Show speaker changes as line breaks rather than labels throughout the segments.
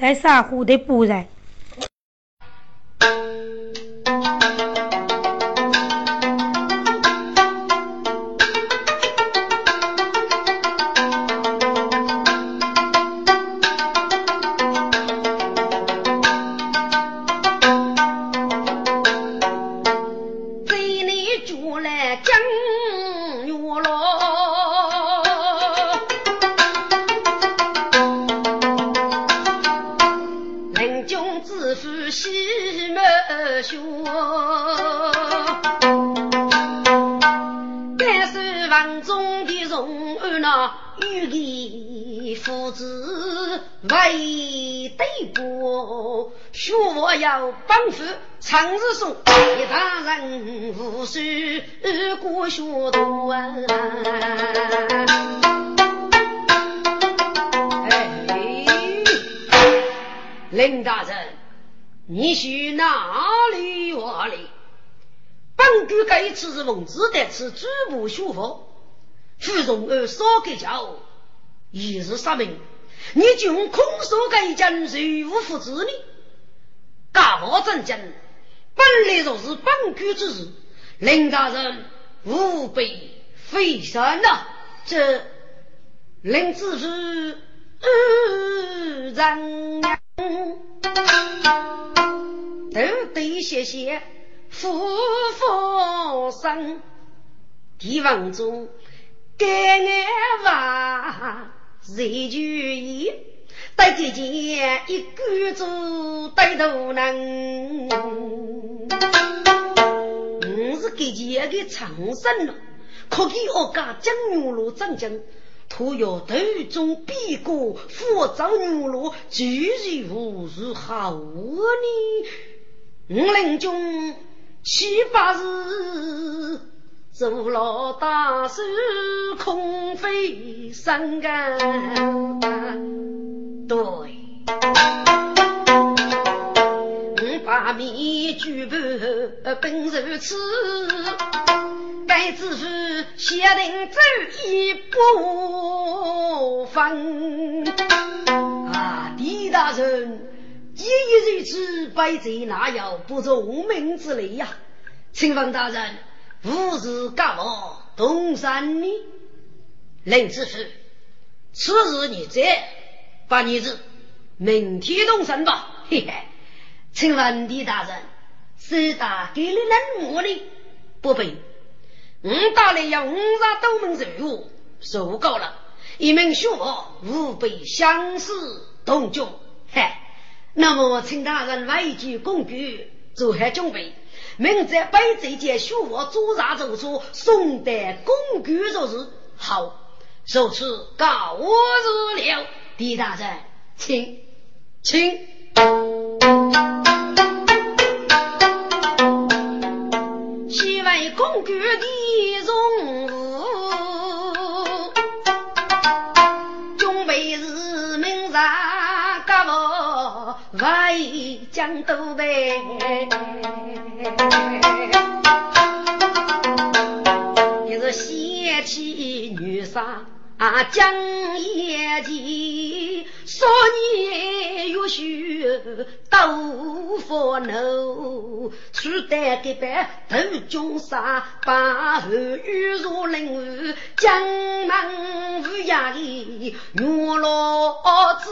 在沙湖的不然。
学徒啊！哎，林大人，你去哪里话哩？本官这一次是奉旨得此主部学佛，傅荣儿少给教，一日杀命，你就空说这一件，谁无负责呢？大王正经，本来就是本官之事，林大人吾辈非神呐。这林知府人都得谢谢夫妇生，帝王中该爱娃谁就意。带姐姐一个做带头人，是姐姐的长生了，可给我家将牛罗长将，徒有头中比过复造牛罗，居然无是好呢？五陵中七八日。做了大事空费三干，对，我把米举不本如此，该知府写定走一步分。啊，狄大人，既已如此，百贼哪有不从命之类呀？请问大人。吾日干么东山呢？林知府，此事你在，把你子明天动身吧。嘿嘿，请问李大人，谁打给你任务呢？不必，我打来要五杀都门任务，受够了。一名学我吾辈相思同居。嘿，那么请大人外具工具做好准备。明在北这件书我做啥做出送得公举若是好，受此告日了。李大人，请请。西为公举的荣辱，准备是明日干么外将都备。你是贤妻女杀江夜间，少年月须斗佛怒，取得个白头军杀，把后玉如林雾，江南无涯的月落子。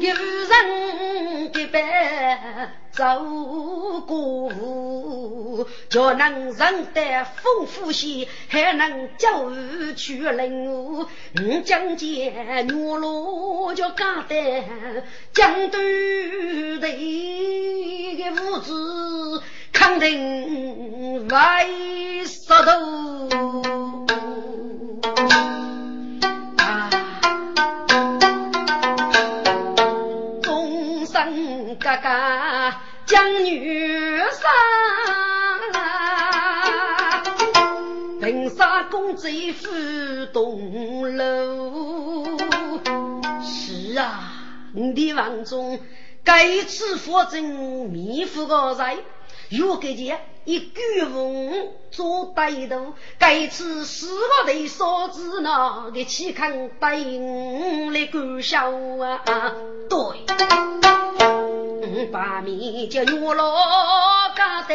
有人给白走过，就能认得丰富些，还能教去领悟。五将见月落就干得江东的物资，肯定外石头。哥哥将女杀，杀公子夫东楼。是啊，你的王中该次佛正弥福个在，又给见一举风做歹徒，该次四个对嫂子那个岂肯答应来管小啊？对，把米叫牛老家的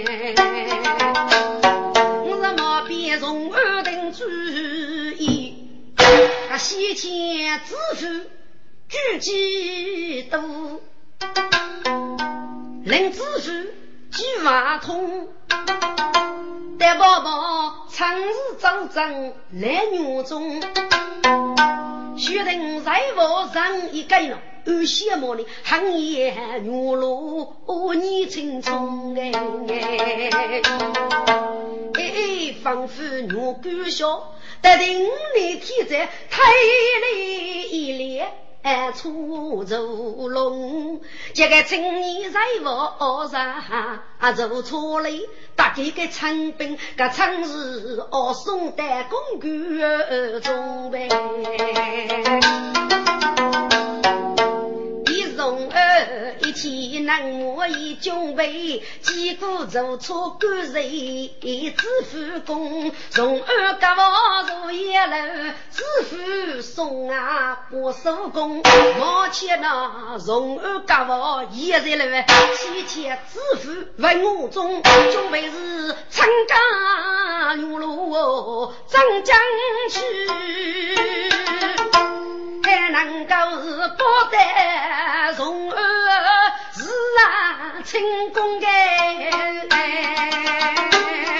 先前支付举几多，令支付几万通，带宝宝长日早征来女中。学人在我上一盖了，我羡慕你行业牛罗你青葱哎哎，仿佛牛骨小，得定你天在太累一列。哎，出走龙，这个青年在我上走错了，大概个长兵，个长是哦宋代公主中呗。一一天能我一军备，几个做错干人，自负功。从二家房入一楼，自负送啊不收工。往前那从二家房一在楼，提前自负问我中，准备是参加牛路张江去，还能够是不得从二。是啊，成功哎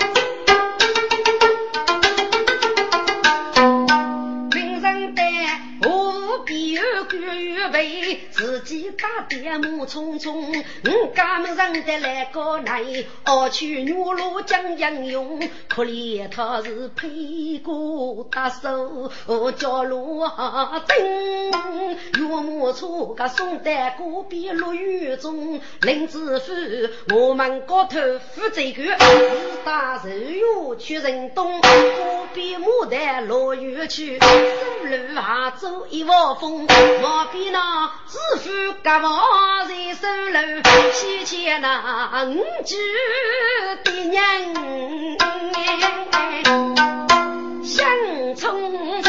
为。自己打点木匆匆，我家门上的来个男，傲去女路将英勇，可怜他是配过大手，叫路灯，岳母错个送在隔壁落雨中，林子富我们高头负责个，自打手月去人东，比牡丹落雨去，走路还走一窝蜂，旁边那。自负家王在手楼，西迁那五句的娘，想匆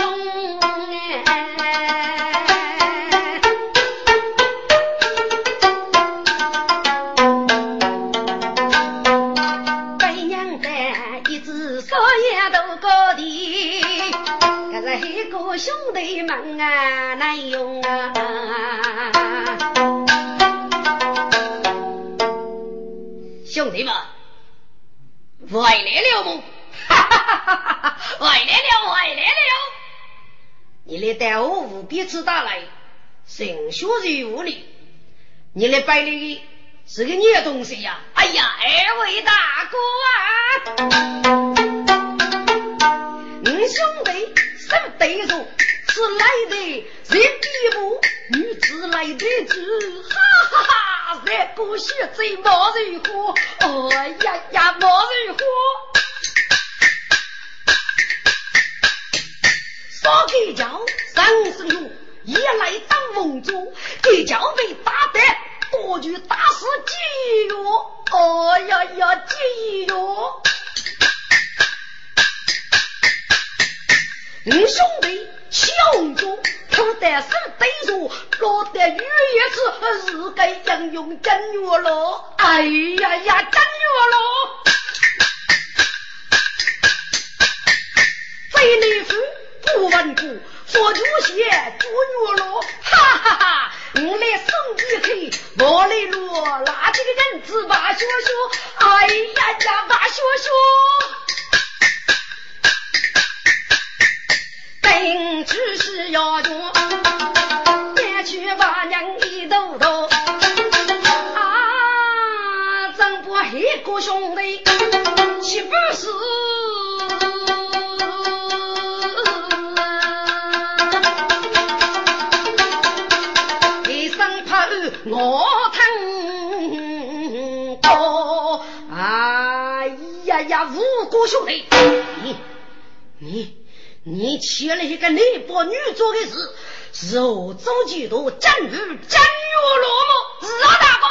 兄弟们啊难用啊。兄弟们，回来了吗？哈哈哈！回来了，回来了！你来带我务必吃大来，神学于无里。你来拜礼是个孽东西呀！哎呀，二位大哥啊，你兄弟手对着。是来的人比不女子来的子，哈哈哈！这个血贼毛人火，哦呀呀毛人火！少给叫三声哟，一来当瓮中，给叫被打得多具打死几哟，哦呀呀几哟！你兄弟。兄弟，口袋手对着，落得雨也是日该应用正月了。哎呀呀，正月了！非礼妇不问故，佛祖写正月了。哈哈哈，我来送你去，我来落那几个人子把学学。哎呀呀，把学学。命只是要求，别去把娘一兜兜。啊，怎不黑哥兄弟，岂不是？一声怕，我疼哥。哎呀呀，五哥兄弟。你你欠了一个内伯女做的事，是何走几多真与真如落寞？是啊，大哥，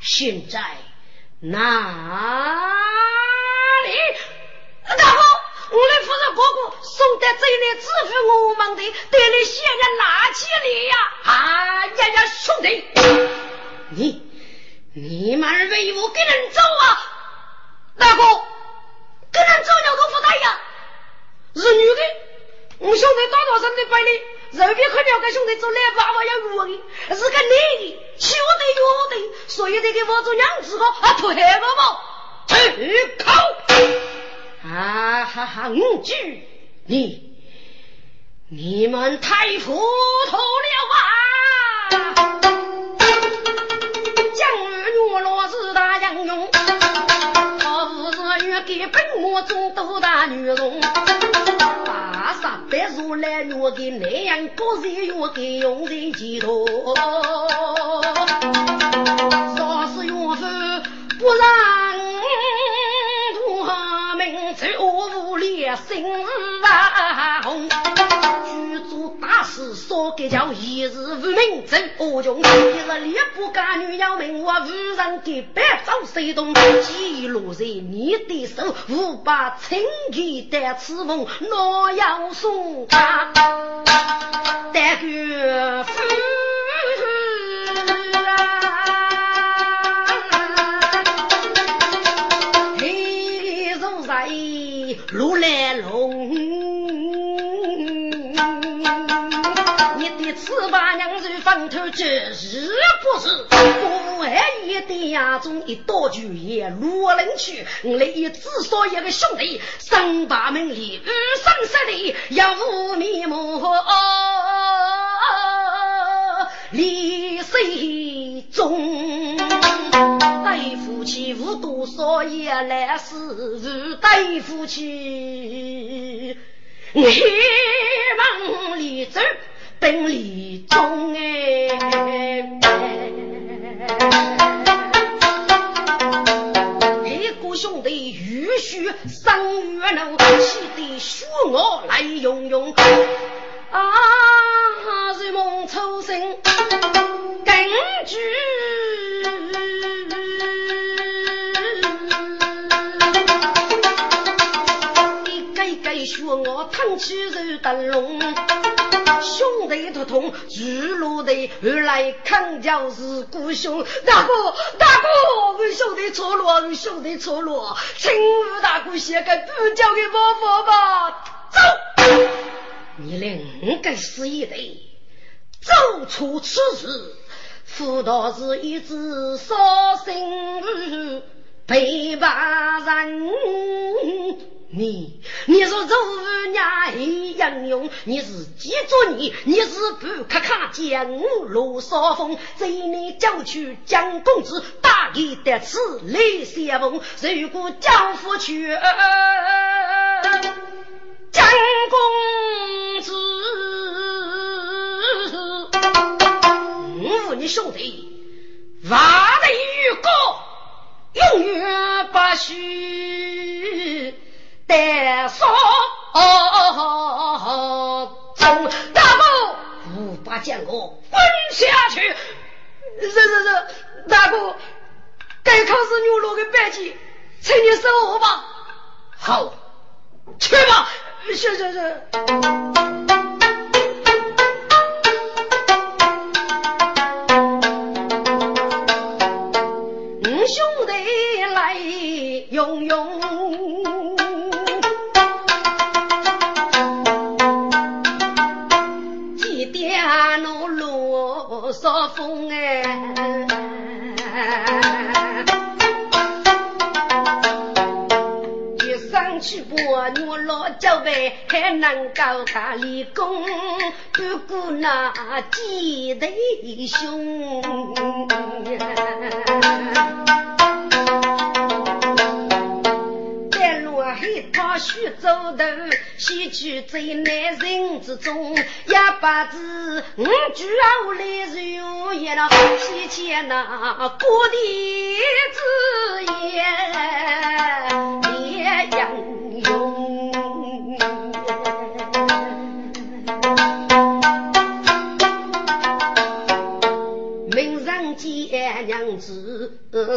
现在哪里？大哥，我来扶着哥哥送到这里，支付我们的，得来现在拿起你呀！啊呀呀，兄弟，你你们为何跟人走啊？大哥，跟人走了都不带呀？是女的，我兄弟多少生的百里，肉边看两个兄弟做来爸爸要我的，是个男的，求得有的，所以得给我做娘子个啊，脱黑我。嘛，去口啊哈哈，五句你你们太糊涂了给本我中多大女容，八十八如来月给南阳高人月给用人几多，若是岳父不让我们在屋里心说给叫一日无名真恶穷，一日烈不干女要命，我无人给白走谁动？记录在你的手，无把情义带此梦，若要送他，但愿夫啊黑如在路来龙。这是不是？不爱一的呀，中一刀就也落人去。我来一只说一个兄弟，三八门里二三十里，要无面目，李世忠。大夫妻无多少也来是大夫妻，你往里走。本里中哎，一个兄弟欲须生月怒，气得血我来涌涌。啊，日梦抽身，根据。学我腾起肉灯笼，兄弟突通如路的而来看叫是故兄。大哥大哥，我兄弟错了，我兄弟错了，请吴大哥写个不交给伯父吧。走，你两个死一对，走出此事，辅导是一只烧心陪伴人。你，你是周娘一样用，你是记住你，你是不看看江路少峰，这一年叫去江公子大义得此雷先锋，如果江夫去江公子，我你兄弟，万里玉歌，永远不许。带上中大哥，五八将我滚下去！是是是，大哥，该考试牛肉的白鸡，请你收我吧。好，去吧。是是是。风哎，一上去把我老脚背，还能够打理工，不顾那几弟兄。徐州头，西去最难人之中，一把子五句啊，我来是用一了，西前那过的子言。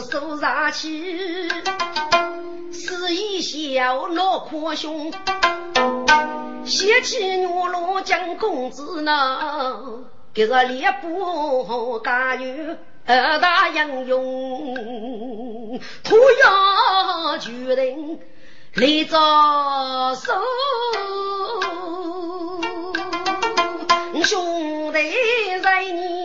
手上去，是一笑闹哭胸，嫌弃女郎将公子呢，给个猎布大女二大英勇，突要决定立着手。兄弟在你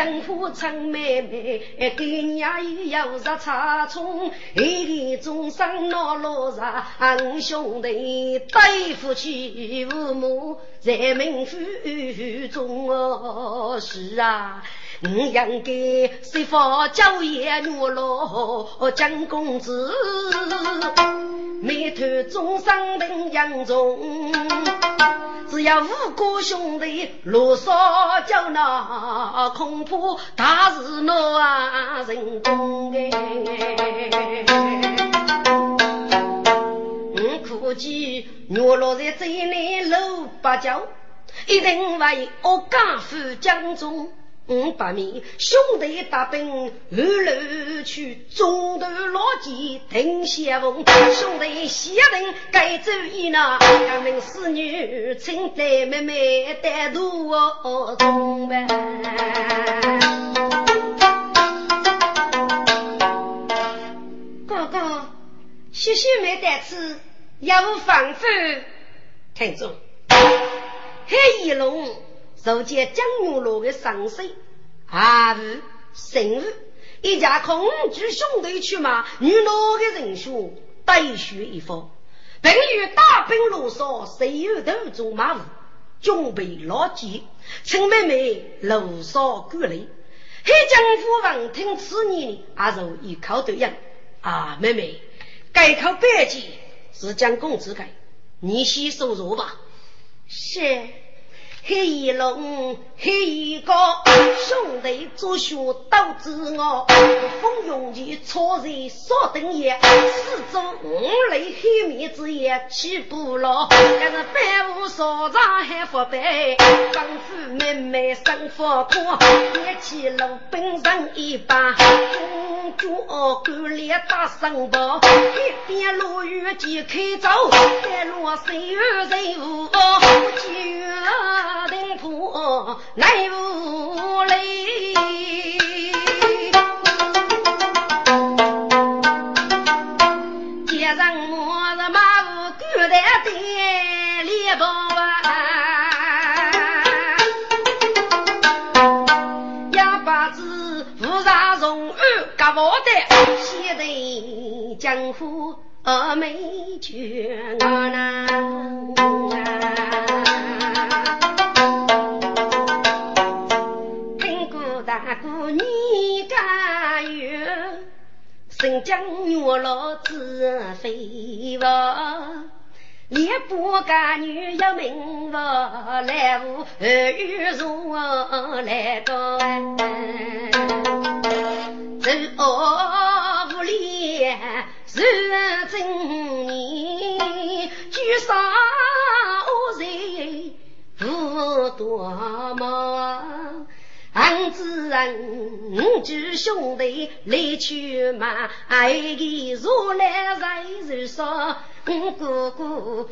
想起江湖陈妹妹，给娘又要日插葱，一个终生闹落日，兄弟对夫妻父母在门府中啊，是啊。我应该谁发娇艳女罗江公子，眉头中上等杨中，只要五个兄弟罗嗦叫那，恐怕大事难成功哎。我估计女罗在这内搂八角，一定为我家父江中。五百米，兄弟大兵二路去，中途落骑听先锋。兄弟先定该走一那，革命侍女请带妹妹带路中呗。哥哥，谢谢没带吃，要防范。听众，黑一龙。受见江牛罗的伤势，阿武、神武一家空举兄弟去马，女罗的人数带血一方，并与大兵路上谁有头做马虎，准备老几，陈妹妹路上过来。黑江夫闻听此言，阿如一口对应：“啊，妹妹，改口白鸡是江公子改，你先收入吧。”
是。黑衣龙，黑一个兄弟做学都知我，风涌起错在少等夜，四周五雷黑面之夜起不牢，但是百无所长还不白，丈夫妹妹生活苦，一起路本上一把，公主干练打生包，一边落雨即开走，再落水雨人无，几月。顶铺来无来，街上我是马虎狗的店里包啊，哑巴子无啥容儿干活的，写得江湖美绝啊。不干女要名望，来无儿女如来高，走无脸是真年，举上恶人无多。人举兄弟来去嘛，爱的如来在如说，我哥哥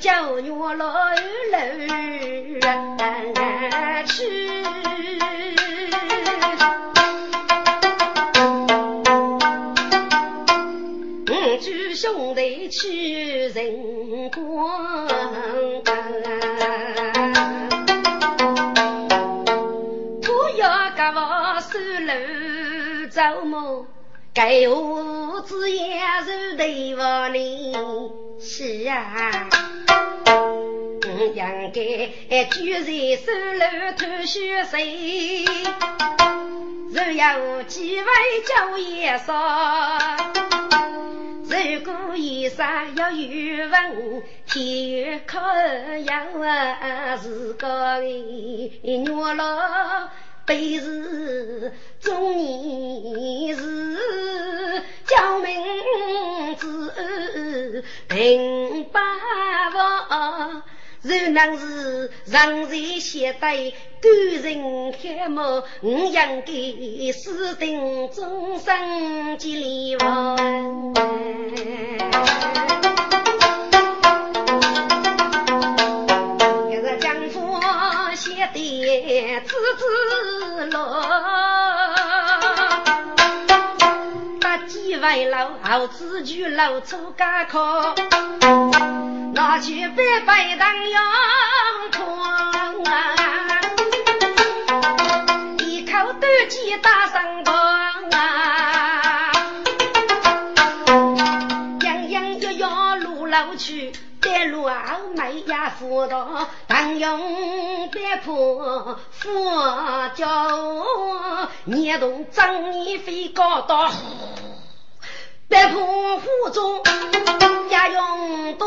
叫女老人去，我举兄弟去人光。走么？该屋子也是对不你？是啊，应该居在手楼偷血水，若有几位叫爷说，如果衣裳要有文，天可要是个女郎。本是中年时，叫名字平八房。如能是让人携带感人开目，我应该私定终身结连环。字落，把几位老好子就老出家考。拿去白白当阳光啊，一口断气打上床啊，样样又要路老去，带路啊没呀辅导，当用别破佛教，年动张你飞高到。白铺湖中家用刀，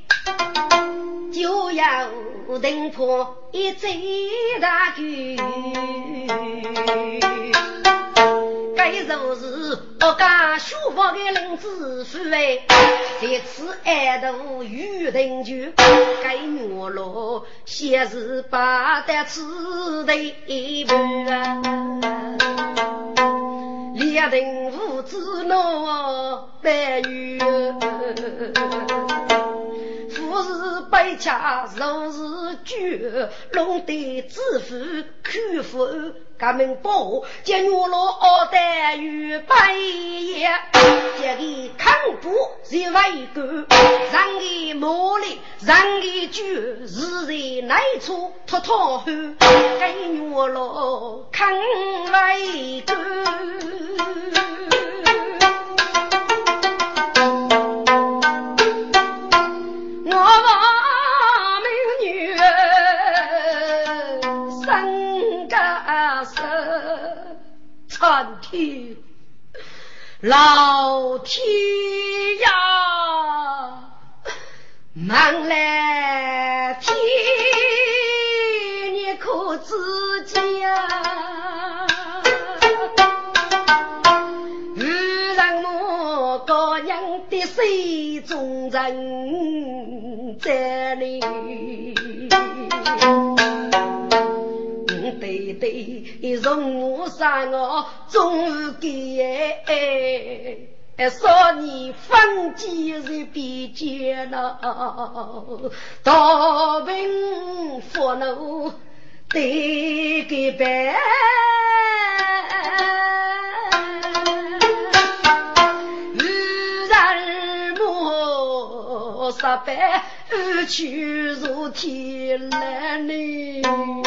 登破一贼大局，该就是我家书房的林子夫哎，这次爱徒与人就该我了，先是把得此的一半啊，两人父子闹白玉。不是白家，若是酒，弄得知府苦福，革命报，见我老二代与半夜，这个看不是外国，让个魔力，让个酒是在内处脱脱后，给我老看外国。苍天，老天呀，忙来天，你可知家？遇上我高娘的水中人，在里。对对，容我杀我终给，少年分几是比艰难，大兵负怒对个白，遇人莫杀白，去如天来呢。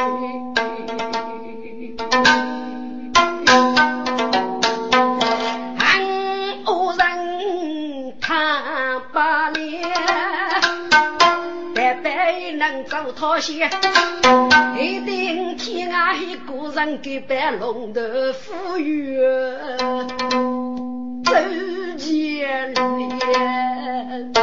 讨嫌，一定天涯一个人给白龙头富裕周建连。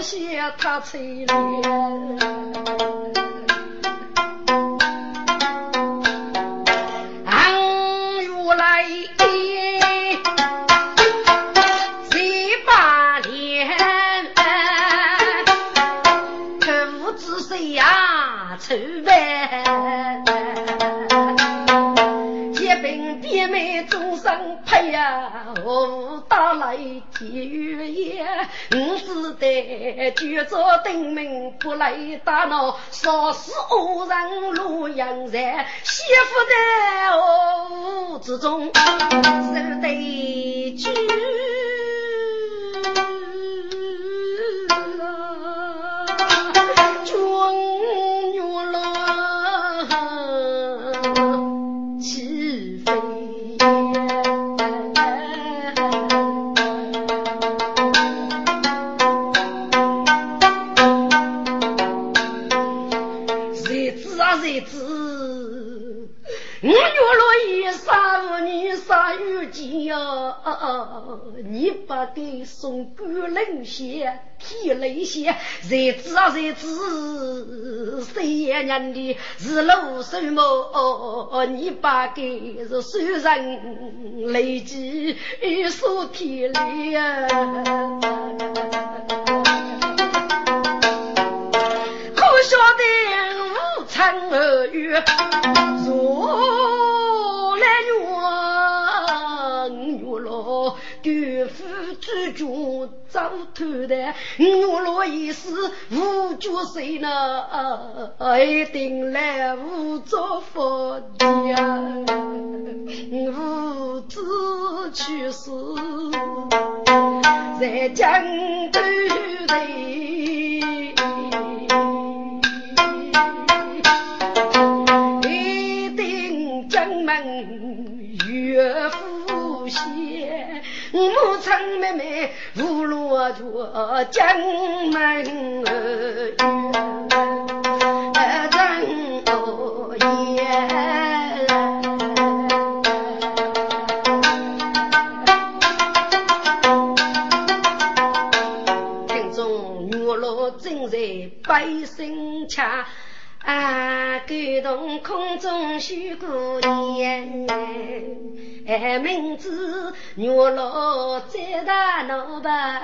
落脱下他垂帘。举着灯明不来打闹，杀死恶人路阳人，媳妇在屋之中守对句。谁知啊谁？知，谁？也认的是老什么？你把给是虽人累积所体力呀，可晓得无常而遇，若落。对付主角早偷的，我若一时无角色呢，一定来无作佛呀，无子去世，在江头里，一定江门岳父先。母亲妹妹无落脚，江门儿真多言。听众女老正在百姓家。啊，感动空中许过年，哎，明知月落再大老板，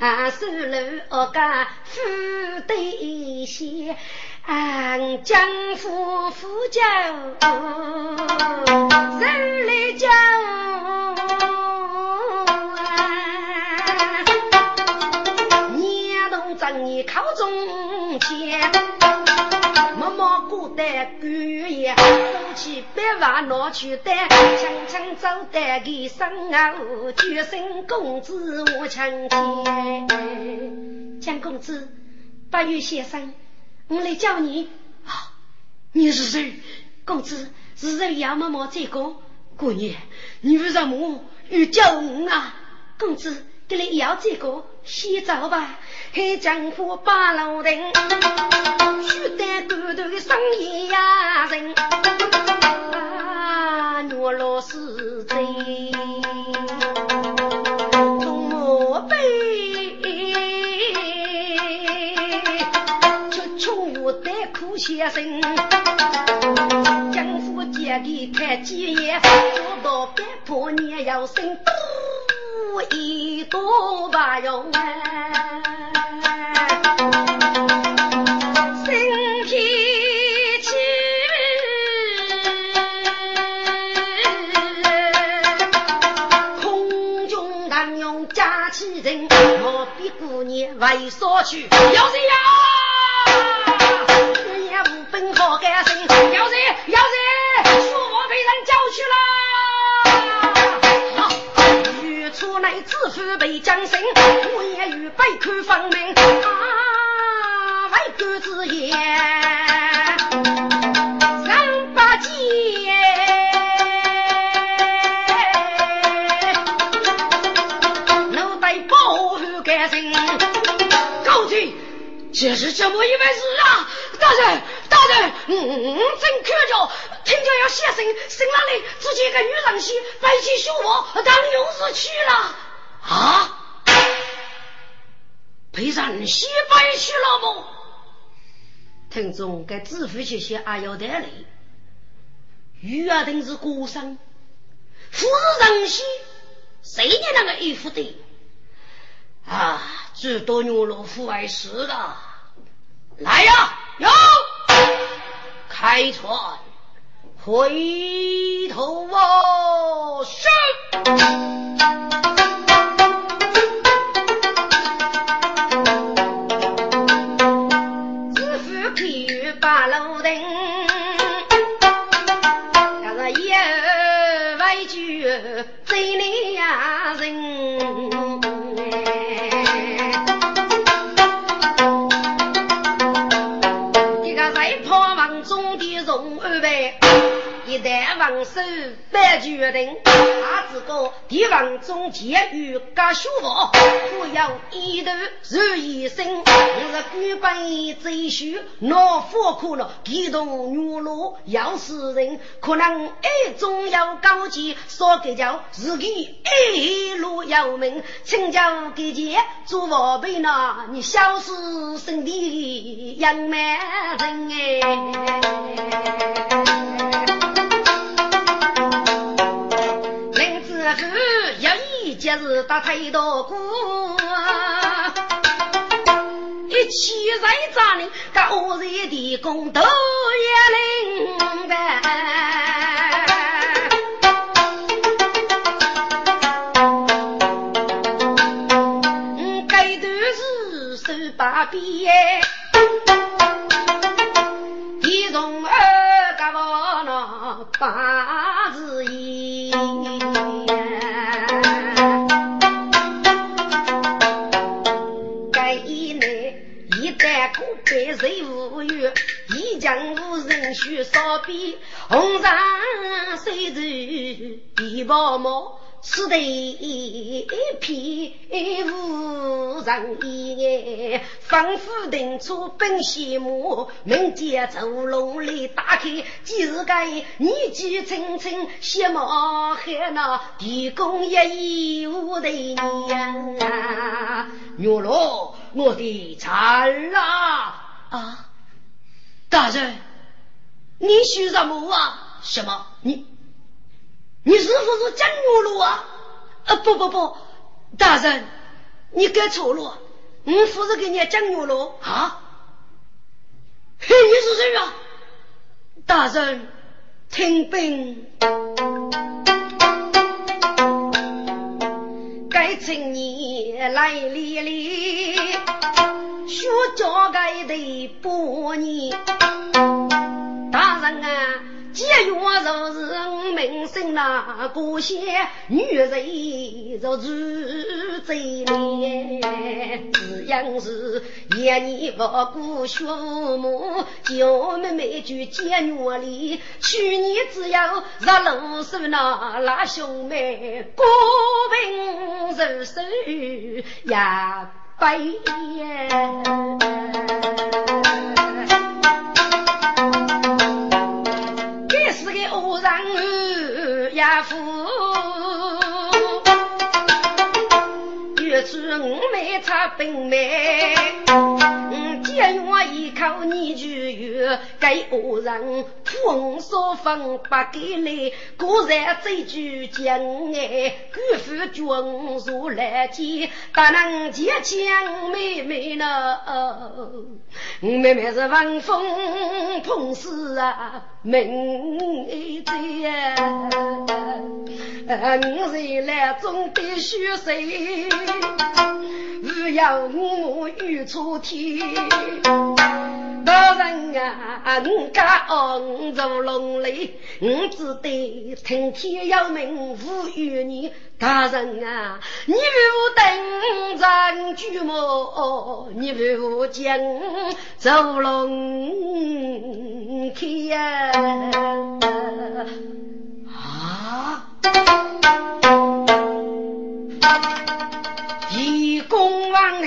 啊，收楼恶家富得些，啊，江父富家手来叫，年冬正年考中前。夫妻百万拿去担，轻轻走得个生啊，决心公子我强奸。江公子，八月先生，我来叫你。啊，你是谁？公子是人杨嬷嬷这个姑娘，你为什么又叫我啊？公子，给你要这个，先走吧。黑江湖八路人，须得骨头的生意呀人，啊，我老是贼，东莫背，出穷得苦先生，江湖借给看几眼，做到别破年要生多一多把用啊。为所去，有谁呀？你也无本好干生，有？谁？欲出来自负被将生，我也预备看分明。啊，为官之言。这是怎么一回事啊！大人，大人，嗯，真看着，听着要写信，信那里只见个女人些，背起书包当勇士去了。啊！被人西背去了不？听众该自负些些还要得嘞。玉儿定是孤生，夫人心，谁也那个衣服的啊？最多牛罗夫外事了。来呀，哟，开船，回头望，是。办决定，他这个地方中监狱干修房，不要一头如一生。我是官本贼须恼火苦了，激动女路要死人，可能爱中要高级，说给叫自己爱路要命，请教给姐做宝贝呢，你小死生的杨蛮人哎。是打太多鼓，一起在这里高热的工都也灵呗。嗯，该段是手把笔，须烧笔，红裳谁知一包毛，此地一片无人烟，仿佛定出本西木，门前走龙里打开，几日该年纪轻轻，血毛还那地宫一衣无的娘啊，女罗。我的惨啊！啊，大人，你许什么啊？什么？你，你是不是江牛路啊？啊，不不不，大人，你搞错了，我不是给你江牛路啊。嘿，你是谁啊？大人，听兵。请你来历历，学教该的百年，大人啊。节约就是名声那个些女人就住这里，只样是一年不过学母，叫妹妹去节约里。去年只有十六岁那拉兄妹，过平如手呀背。家父，越出五妹插本妹，见我一口你就有，给恶人风说风不给来，果然这句讲哎，姑父君如来见，不能见强妹妹呢。妹妹是闻风碰死啊，名在呀。明日来总得学谁？不要我遇错天。大人啊，你家昂如龙雷，我只得听天由命，无与你。大人啊，你为我等人举目，你为我将走龙天呀。啊！一公王恨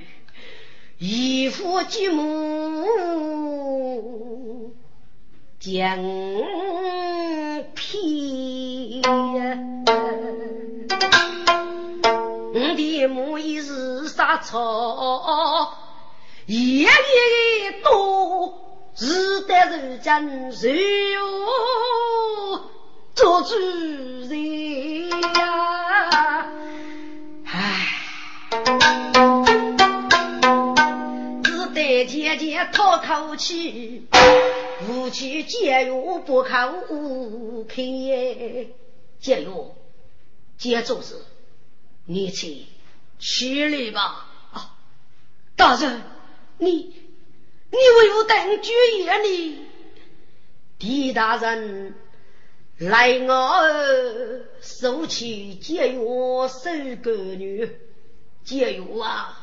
一夫继母将偏。我的母已是杀草，夜夜多。是得人间谁哟做主人呀？唉，姐姐叹口气，夫妻节约不可开。节约，节做事，你去去理吧。啊，大人，你。你为何等举业呢？狄大人，来我儿收起节约守个女，节约啊！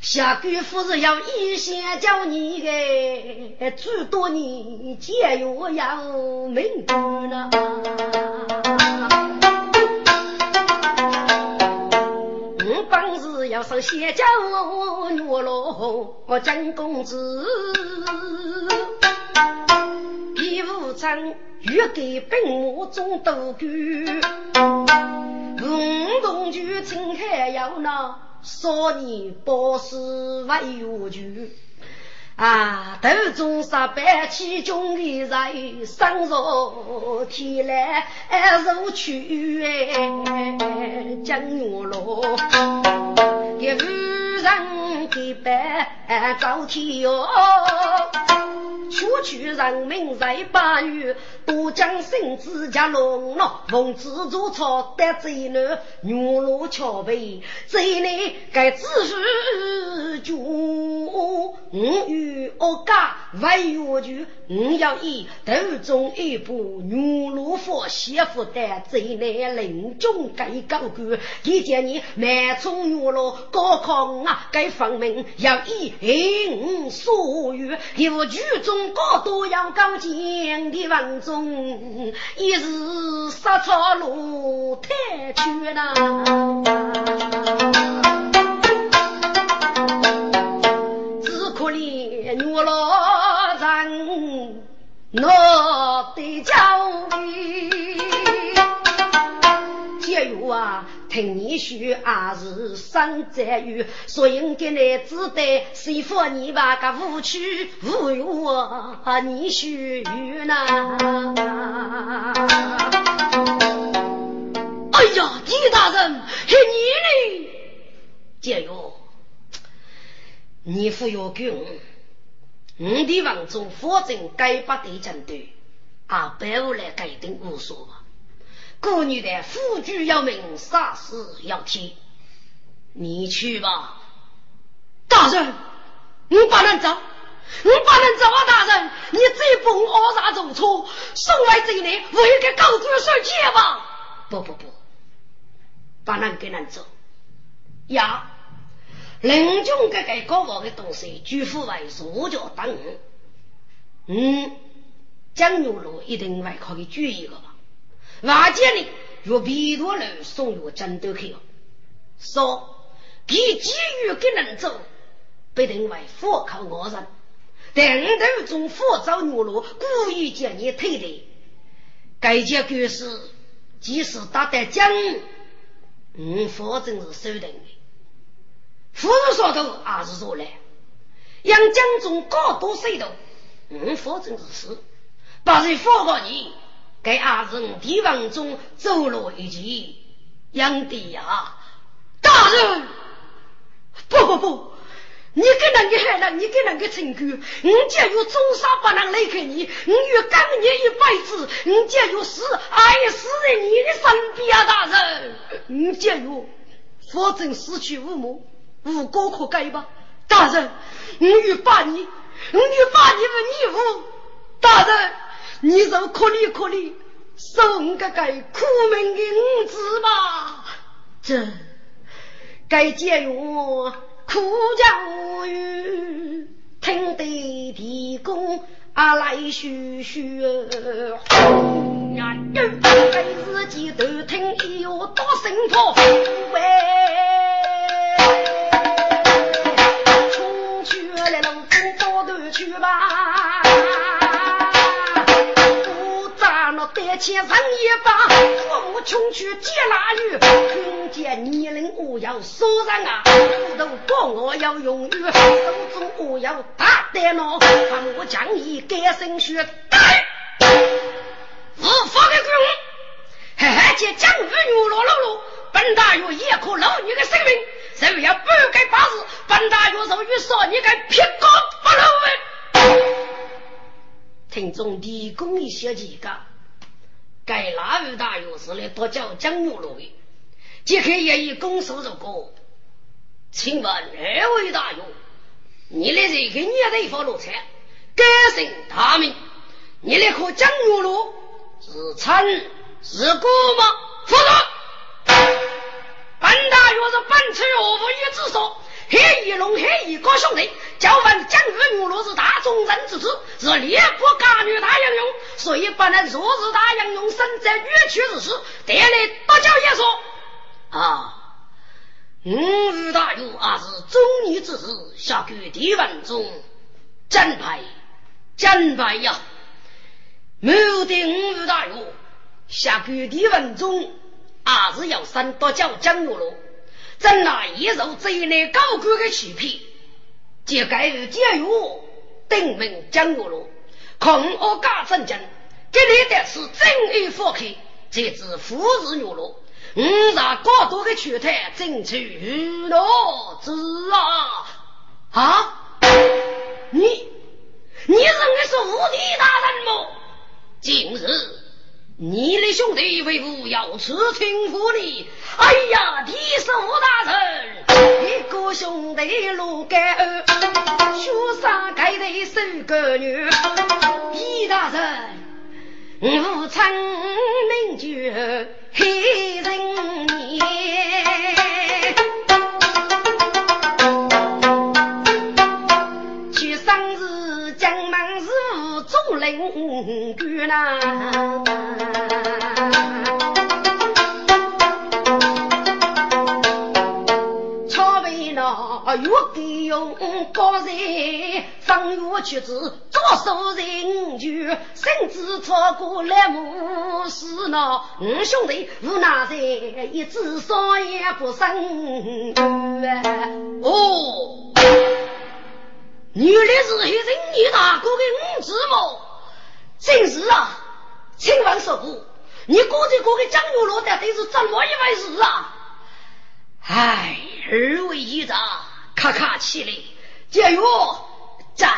下官夫人要一心教你个，诸多年节约要明白了。要上仙家女罗蒋公子，义无常欲给本母中斗官，五动就请开要那少年报事为有据。啊！头中杀百起中的人，生若天来如去哎，江月落，给夫人给白遭天哟。区区人民在八月，都将身子家龙咯，奉旨如草得罪了，牛罗桥北，这里该知识就我与我家为有就，我要以头中一部牛罗佛媳妇的这里临终该高官，一见你满冲牛罗高考啊，该方明要以应所欲，有剧中。高度要高见的王中，一日杀错路太去了。只可怜女老人，我的娇婢，节约啊！听你说，还是生在于，所以给你只得谁服你把个无趣无用啊你许呢？哎呀，狄大人，是你呢？姐哟，你服要给我，我的王中保证该把对针对，啊，白无来改定无所。姑女的夫君要命，杀死要替，你去吧。
大人，你不能走，你不能走啊！大人，你这封恶啥做错？送来这里，为个高官受气吧？
不不不，不能给人走。呀，林中这个高傲的东西，举夫为坐脚等。嗯，江牛路一定会可以举一个吧？瓦解里若皮多楼送入战斗去了，说给机遇给人走，不定为佛靠我人。但头中佛造牛路，故意将你推的。该件故事即使打得将，嗯，反正是守定的。夫人说头还是说来，杨江中高多水头，嗯，反正是是，把人放过你。给阿人地方中走了一记，杨帝呀，
大人，不不不，你跟那个害了，你跟那个陈官，你家有终杀不能离开你，你有干你一辈子，你家有死爱死在你的身边啊，大人，你家有，否则失去父母，无果可改吧，大人，我欲把你，我欲把你们义父，大人。你就可怜可怜，送个个苦命的儿子吧。
这该见我苦叫无语，听得地公阿来嘘嘘，呀，给自己都听一有多辛苦喂，冲去来龙宫高头去吧。带起人一把，父母穷去接腊鱼，听见年龄我要杀人啊，斧头帮我要用鱼，手中我要大电脑，看我将你改生血，无法的鬼，嘿嘿，见江鱼牛落落落，本大爷也可捞你的性命，谁要不该八字，本大爷手与少你该撇个不漏的。听众提供一些几个。该哪位大约是来多叫江牛路的？即刻也以公诉这个。请问二位大约，你的这个年代发路财，改姓大名，你那颗江牛路是臣是古吗？否则，本大约是本次岳父一之说。黑翼龙，黑翼哥兄弟，叫问江玉女若是大忠人之子，是烈国家女大英勇，所以不能若是大英勇身在冤屈之时，得来大叫也说啊，吾与大勇啊是忠义之子，下决地文中真派真派呀！目的吾与大勇下决地文中啊是要三多叫江玉龙。怎那一入贼内高官的欺骗，就该于监狱定名江月路，恐我家正经，这里的是正义佛客，这是富士月路，五让高多的拳头争取娱乐之啊啊！你你认为是无敌大人么？今日。你的兄弟为父要此听父你，哎呀，第十五大人，一个兄弟路盖二，雪山盖的守个女，一大人，无称名就黑人年，去生日江门是众邻居呐。越给用高人，放越曲子，左手人就甚至超过来母是那五兄弟无奈在一只少也不生。哦，原来是黑人你大哥的五子么？真是啊，请问师傅，你哥这哥的江月落到底是怎么一回事啊？哎，二位姨丈。咔咔起来，加油！在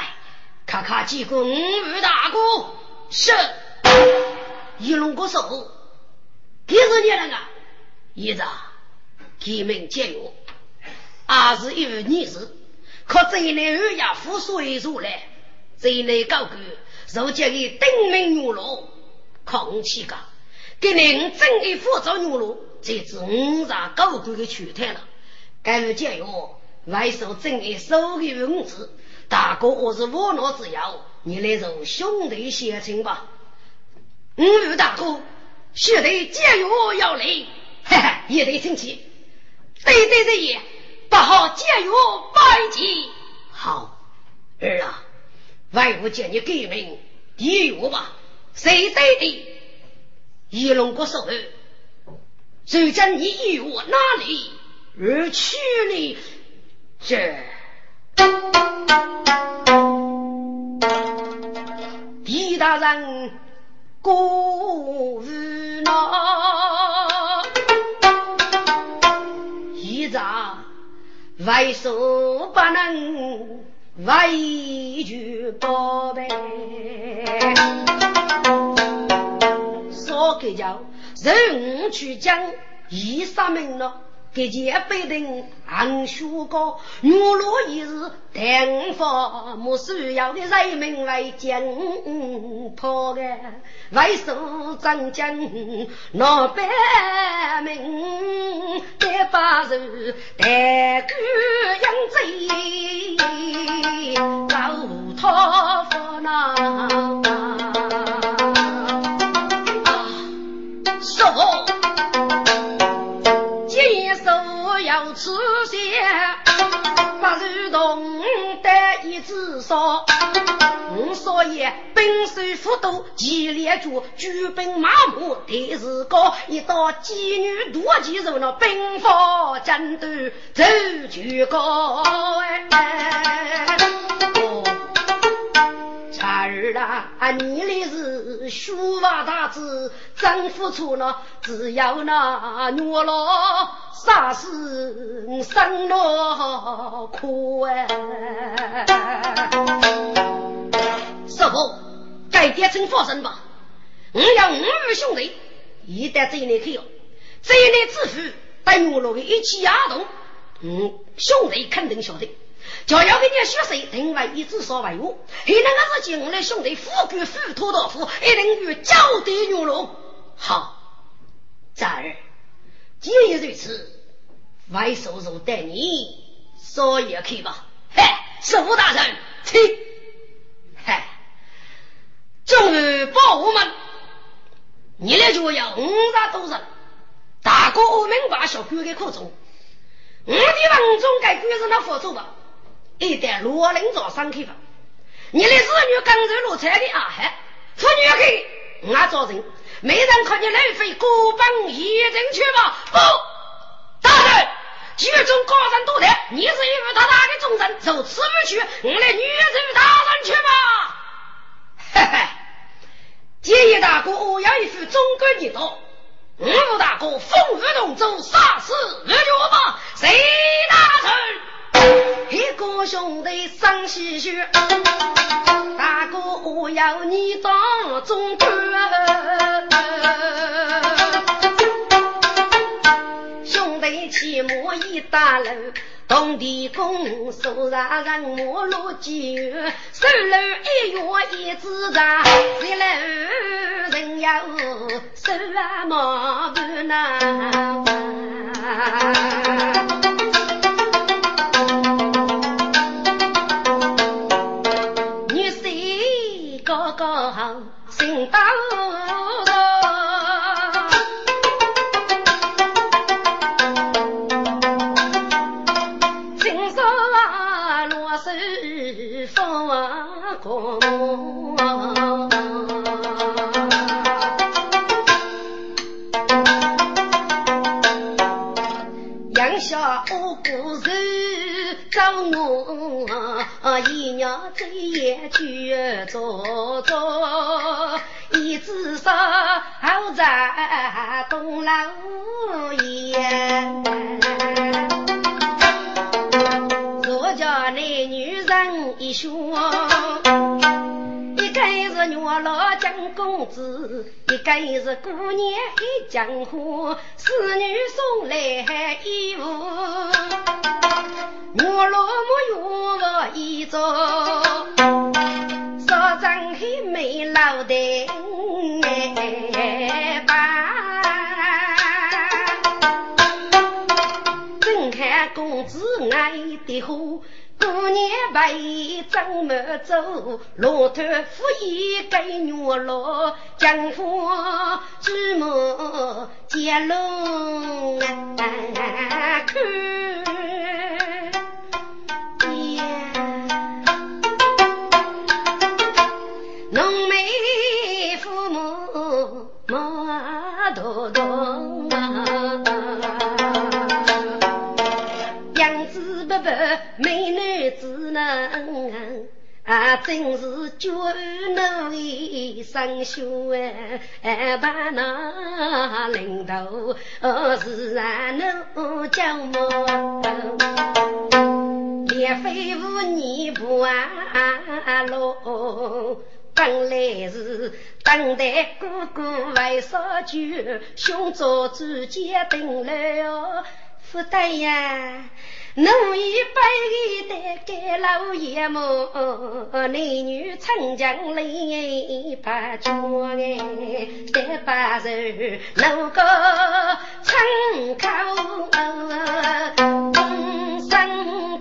咔咔鞠躬，五大哥是一龙哥手，几十年了啊！一子，开门加油！二是一位女士，可这一内二呀，富水出来，这一内高官，如今的登门牛肉，空气高，给您正义负责牛肉，这是五大高官的全台了，该位加油！外手正义手给文字，大哥我是窝囊之友，你来做兄弟协情吧。五位大哥，兄弟加油要来，哈哈，也得亲戚，对对对也，不好加油拜祭。好儿啊，外父叫你改名地狱吧，谁对的？一龙国手，谁将你与我哪里而去呢？是，狄大人过无恼，一朝为首不能为求宝贝，说给叫人去讲一杀命了。给前辈等昂学高，女罗一日等发，莫需要的人民为将破的，为首张将老百姓得把手，带官养贼，老他发
呐。
啊，师手要吃些，不如同得一只烧。所以兵虽复多，其列主举兵马虎，但是高一到妓女多几肉，那兵法战斗走就高哎。查儿啊，你的是书法大字，真付出呢，只要那女老杀死生了苦哎。师傅，改变成佛身吧。我要五位兄弟，一旦这一年去了，这一年致富，带我落去一起压动。嗯，兄弟肯定晓得，就要给你学谁，另外一直说为我。还能个是进我的兄弟富贵富土豆腐，一定与脚底牛肉。好，侄儿，既然如此，外叔叔带你说也去吧。嘿，师傅大人，请。终于保我们，你来就要五十多人，大哥我们把小鬼给扣住。我的王中该鬼人那佛祖吧，一旦罗林早上开房，你的子女刚走落菜的啊嗨，妇女去，我找人，没人看你来回孤帮一人去吧？不，大人，剧中高人多的，你是一位大大的众人，就此不去，我来女人大人去吧。嘿嘿。建议大哥要一副中国地道，五大哥风雨同舟，杀死日月吧，谁大成？一个兄弟生唏嘘，大哥我要你当中官，兄弟起码一大楼。东地公手上人马落几月，手楼一月一支茶，一楼人要手啊忙不难。一鸟在野居坐坐，一只手好在东楼檐。若家那女人一双，是女老江公子，一个是姑娘一江花，四女送来衣服。我老母有我一座，少张黑眉老的把，正看公子爱的好，过年白怎么走？骆驼夫一给牛老，江湖芝麻接龙啊，美男子呢，啊，真是绝能为生修哎，把那领头是啊能叫么？也非无你不啊喽，本来是等待哥哥为啥酒，兄长之间等来哦，不得呀。奴一辈的给老爷们，男女成将来把脚哎，得把人能够称口终身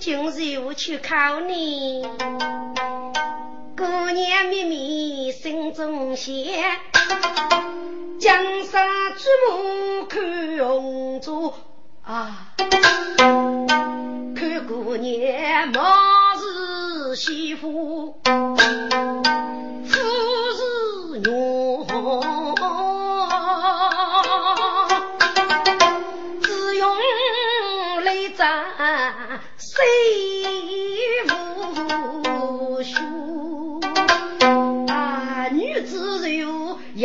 今日我去考你，姑娘秘密心中想，江山之母看红烛啊，看姑娘貌似媳妇。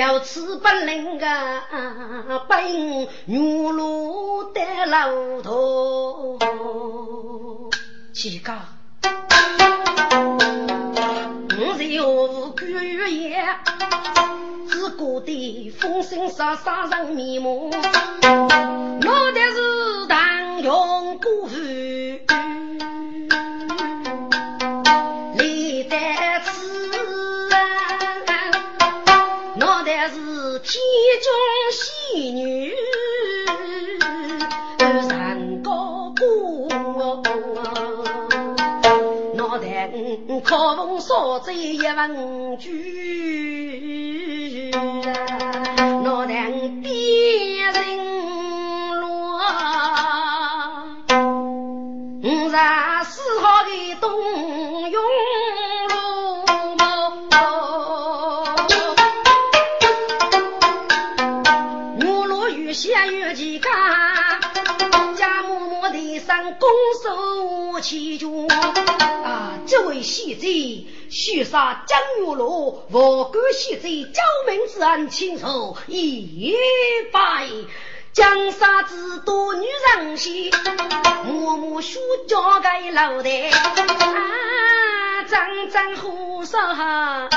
要吃本领啊，本女路的老头。几个？我是何故也？只觉得风声沙沙人面目，我的是唐用古戏中戏女上高过，脑袋靠风烧醉一文句，脑袋变人拱手起军啊！这位贤者，许杀江月罗，我国贤者救命之恩，亲手一拜。江山之多女人心，默默书交给老台，啊，张张虎上啊，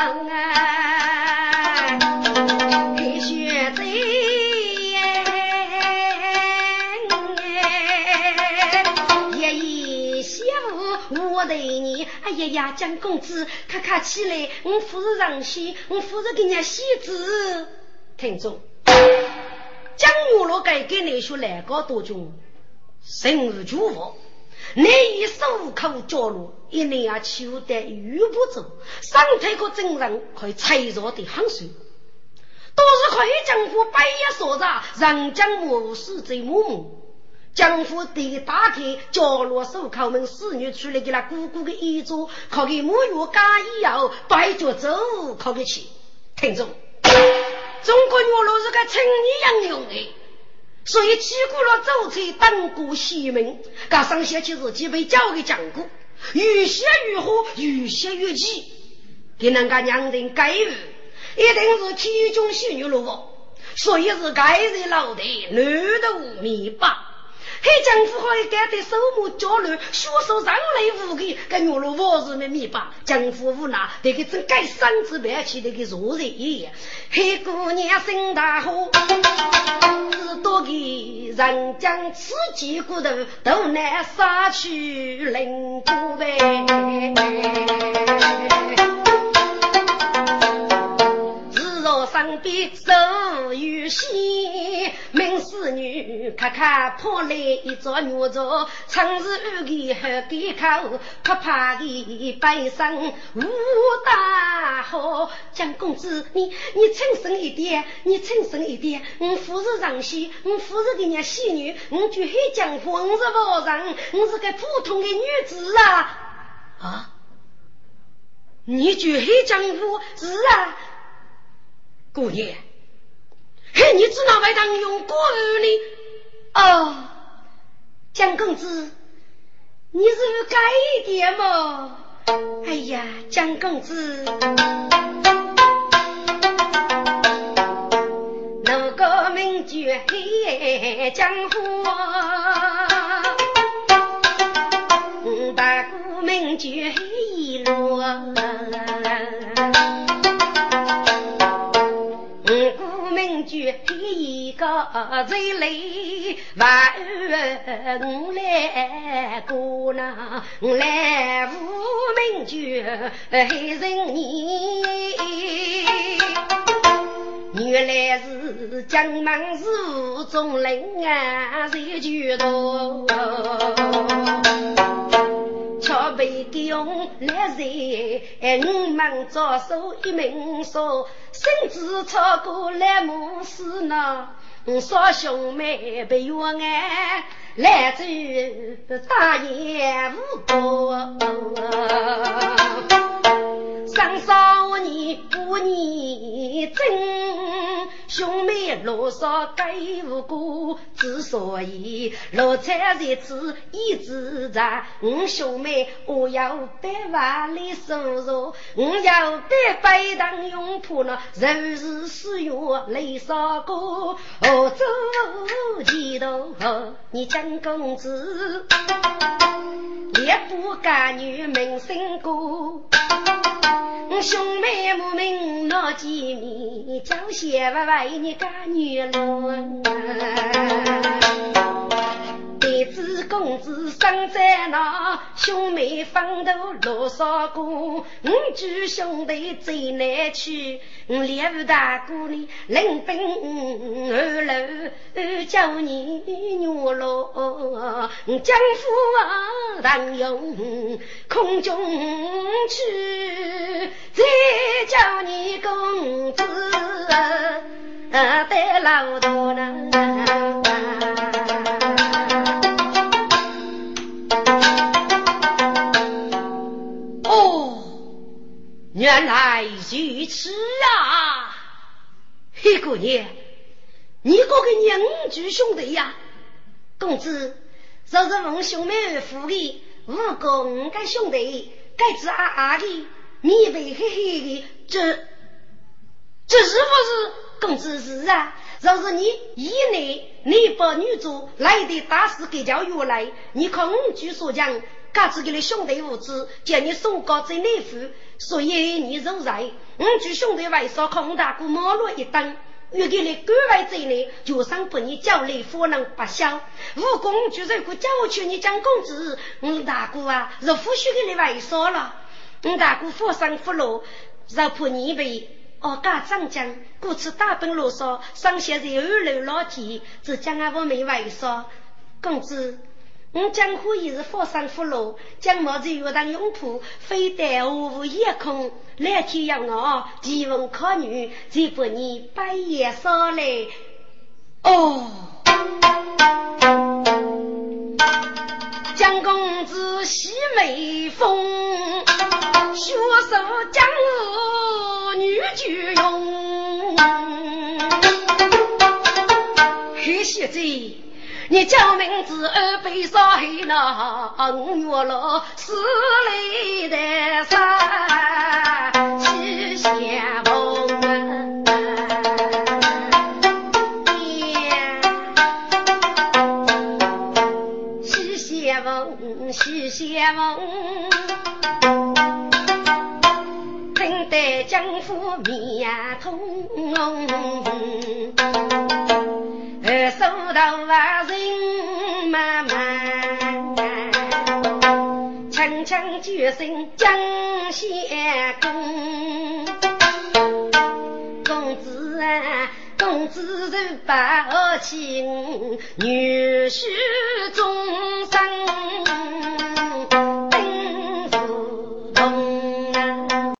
对你，哎呀呀，蒋公子，客客起来，我夫人上戏，我夫人给人家戏子。听众，蒋玉罗该给你说来高多久？生日祝福，你以手口交流，一年啊求得遇不走，上台个真人可以脆弱的很水，都是可以将夫白夜所在，人将无事在默默。江府的打开角落手铐门，侍女出来给他姑姑的衣着，靠给沐浴加衣药，摆脚走，靠得起。听众，中国女罗是个青年养用的，所以起过了走菜当过西门，噶上学期日记被教给讲过，越写越好，越写越急。给人家娘人改语，一定是体中细女罗，所以是该人老的男的无米吧。黑江夫可以干的手忙脚乱，学手上类武艺，跟牛肉王子的米吧。江夫无奈，得给真该三子白起那个弱人。黑姑娘生大火，只多给人将吃鸡骨头，都难杀去灵骨呗。身边手有线，名侍女咔咔破来一座牛肉，趁是二个喝几口，啪啪的背上武大好。蒋公子，你你轻声一点，你轻声一点。我夫人上戏，我夫人的娘戏女，我就黑江湖，我是皇上，我是个普通的女子啊啊！你就黑江湖是啊？姑爷，嘿，你知道外当用过儿呢？哦，江公子，你是改一点嘛？哎呀，江公子，那个名绝黑江湖，大哥名绝一路。个最累，万五来过那来无名绝黑人年，女原来是江门市中人啊，谁举头？巧被给用来人，五门招手一门说，甚至超过来母死呢。说兄妹不冤案，来自大爷无多。上少年不年真，兄妹罗少该无辜。之所以落彩日子一直在，我兄妹我要百万里收入，我要百百当用铺了，日日使用泪洒过，何走前途？你江公子，烈不干女名声过。兄妹母们闹见面，叫些娃为你干女郎。子公子生在那，兄妹分头落少过。五句兄弟最难去，猎户大哥你，临奔二楼叫你女郎，江湖啊，当用空中去，再叫你公子得老多呢。
原来如此啊！黑姑娘，你哥个娘舅兄弟呀？
公子，若是问兄妹夫的，五个五个兄弟，该子阿阿的，你为嘿嘿的，这这是不是？公子是啊，若是你以内你把女主来的大事给叫原来，你看五句所讲。家自己的兄弟无知，叫你送高在内府，所以你肉在。我举兄弟为啥空大姑马路一蹬，约给你关外在内，就上把你叫来夫人不孝。武功就如果叫我去你讲公子，我大姑啊，是不许给你为啥了。我大姑佛上佛落，若怕你被哦家长讲，故此大本罗嗦，上下在二楼老天，只讲俺我没为啥，公子。我江湖也是佛山佛罗，将毛子月当用铺，非得无夜空，蓝天要我提问考女，再不你半夜上来。哦，江公子喜眉峰，学手江湖女巨勇，
黑小子。你叫名字二杯烧黑那五月了，死里的山七仙梦，七仙梦，七仙梦，听得江湖面通。手头啊人满满，强强决心将先公。公子啊，公子如抱亲，女婿终生。